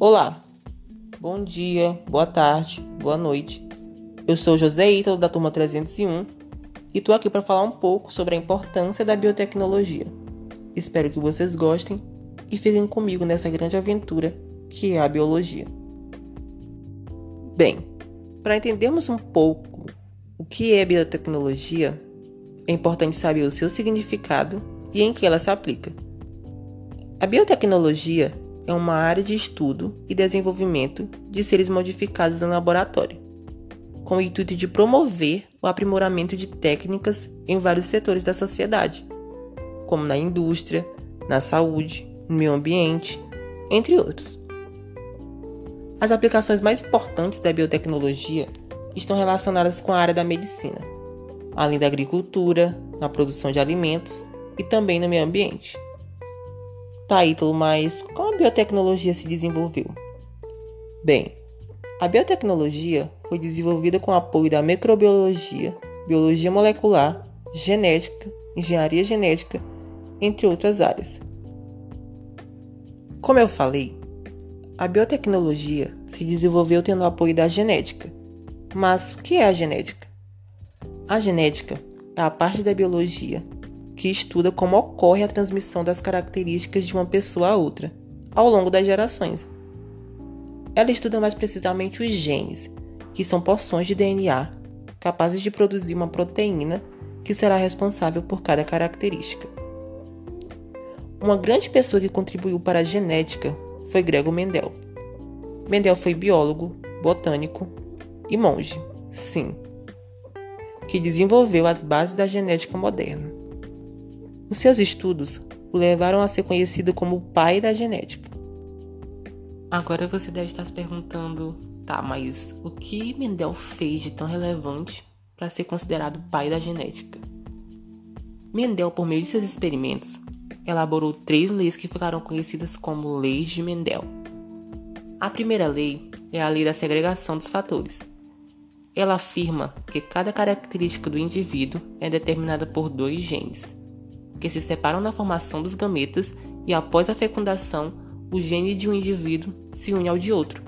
Olá, bom dia, boa tarde, boa noite. Eu sou José Ítalo da turma 301 e estou aqui para falar um pouco sobre a importância da biotecnologia. Espero que vocês gostem e fiquem comigo nessa grande aventura que é a biologia. Bem, para entendermos um pouco o que é biotecnologia, é importante saber o seu significado e em que ela se aplica. A biotecnologia é uma área de estudo e desenvolvimento de seres modificados no laboratório, com o intuito de promover o aprimoramento de técnicas em vários setores da sociedade, como na indústria, na saúde, no meio ambiente, entre outros. As aplicações mais importantes da biotecnologia estão relacionadas com a área da medicina, além da agricultura, na produção de alimentos e também no meio ambiente. Tá, Ítalo, mas como a biotecnologia se desenvolveu? Bem, a biotecnologia foi desenvolvida com apoio da microbiologia, biologia molecular, genética, engenharia genética, entre outras áreas. Como eu falei, a biotecnologia se desenvolveu tendo apoio da genética. Mas o que é a genética? A genética é a parte da biologia que estuda como ocorre a transmissão das características de uma pessoa a outra ao longo das gerações. Ela estuda mais precisamente os genes, que são porções de DNA capazes de produzir uma proteína que será responsável por cada característica. Uma grande pessoa que contribuiu para a genética foi Gregor Mendel. Mendel foi biólogo, botânico e monge, sim, que desenvolveu as bases da genética moderna. Os seus estudos o levaram a ser conhecido como o pai da genética. Agora você deve estar se perguntando, tá, mas o que Mendel fez de tão relevante para ser considerado pai da genética? Mendel, por meio de seus experimentos, elaborou três leis que ficaram conhecidas como leis de Mendel. A primeira lei é a lei da segregação dos fatores. Ela afirma que cada característica do indivíduo é determinada por dois genes que se separam na formação dos gametas e após a fecundação, o gene de um indivíduo se une ao de outro,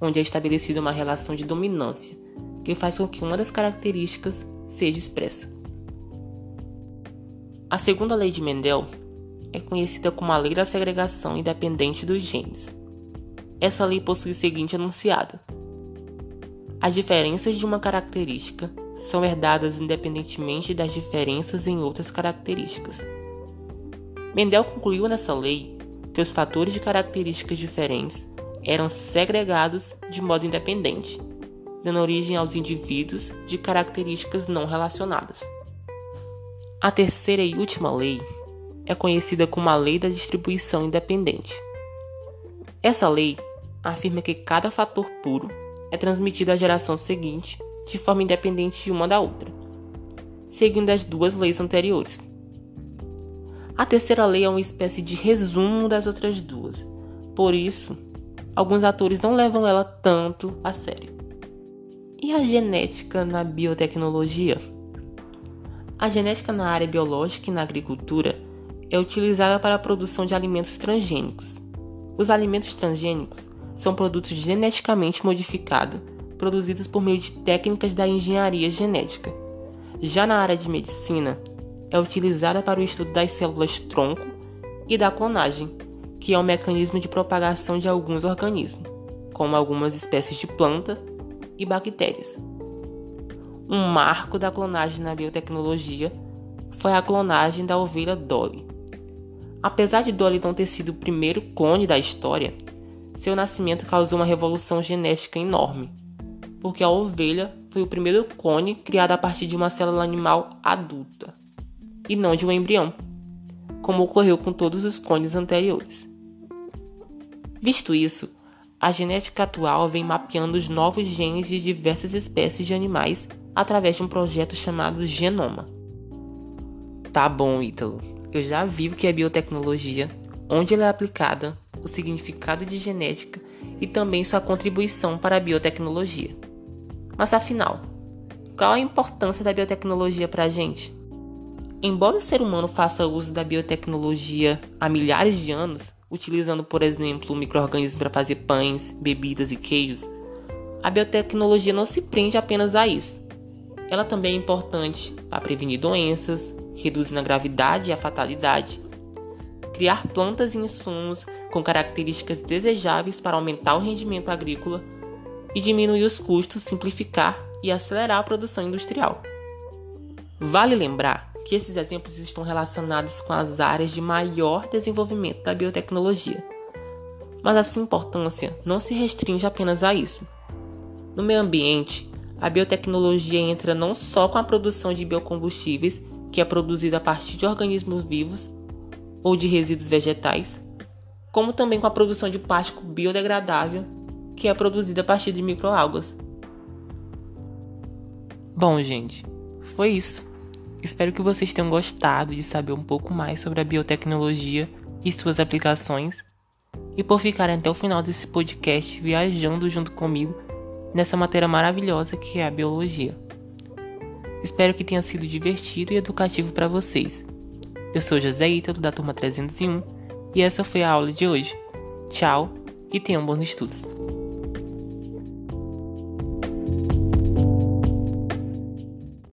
onde é estabelecida uma relação de dominância que faz com que uma das características seja expressa. A segunda lei de Mendel é conhecida como a lei da segregação independente dos genes. Essa lei possui o seguinte enunciado: As diferenças de uma característica são herdadas independentemente das diferenças em outras características. Mendel concluiu nessa lei que os fatores de características diferentes eram segregados de modo independente, dando origem aos indivíduos de características não relacionadas. A terceira e última lei é conhecida como a Lei da Distribuição Independente. Essa lei afirma que cada fator puro é transmitido à geração seguinte de forma independente uma da outra, seguindo as duas leis anteriores. A terceira lei é uma espécie de resumo das outras duas, por isso, alguns atores não levam ela tanto a sério. E a genética na biotecnologia? A genética na área biológica e na agricultura é utilizada para a produção de alimentos transgênicos. Os alimentos transgênicos são produtos geneticamente modificados produzidos por meio de técnicas da engenharia genética. Já na área de medicina, é utilizada para o estudo das células tronco e da clonagem, que é o um mecanismo de propagação de alguns organismos, como algumas espécies de planta e bactérias. Um marco da clonagem na biotecnologia foi a clonagem da ovelha Dolly. Apesar de Dolly não ter sido o primeiro clone da história, seu nascimento causou uma revolução genética enorme porque a ovelha foi o primeiro clone criado a partir de uma célula animal adulta, e não de um embrião, como ocorreu com todos os clones anteriores. Visto isso, a genética atual vem mapeando os novos genes de diversas espécies de animais através de um projeto chamado Genoma. Tá bom, Ítalo, eu já vi o que é biotecnologia, onde ela é aplicada, o significado de genética e também sua contribuição para a biotecnologia. Mas afinal, qual a importância da biotecnologia para a gente? Embora o ser humano faça uso da biotecnologia há milhares de anos, utilizando, por exemplo, micro-organismos para fazer pães, bebidas e queijos, a biotecnologia não se prende apenas a isso. Ela também é importante para prevenir doenças, reduzindo a gravidade e a fatalidade, criar plantas e insumos com características desejáveis para aumentar o rendimento agrícola e diminuir os custos, simplificar e acelerar a produção industrial. Vale lembrar que esses exemplos estão relacionados com as áreas de maior desenvolvimento da biotecnologia. Mas a sua importância não se restringe apenas a isso. No meio ambiente, a biotecnologia entra não só com a produção de biocombustíveis, que é produzida a partir de organismos vivos ou de resíduos vegetais, como também com a produção de plástico biodegradável, que é produzida a partir de microalgas. Bom, gente, foi isso. Espero que vocês tenham gostado de saber um pouco mais sobre a biotecnologia e suas aplicações, e por ficarem até o final desse podcast viajando junto comigo nessa matéria maravilhosa que é a biologia. Espero que tenha sido divertido e educativo para vocês. Eu sou José Ítalo, da turma 301, e essa foi a aula de hoje. Tchau e tenham bons estudos.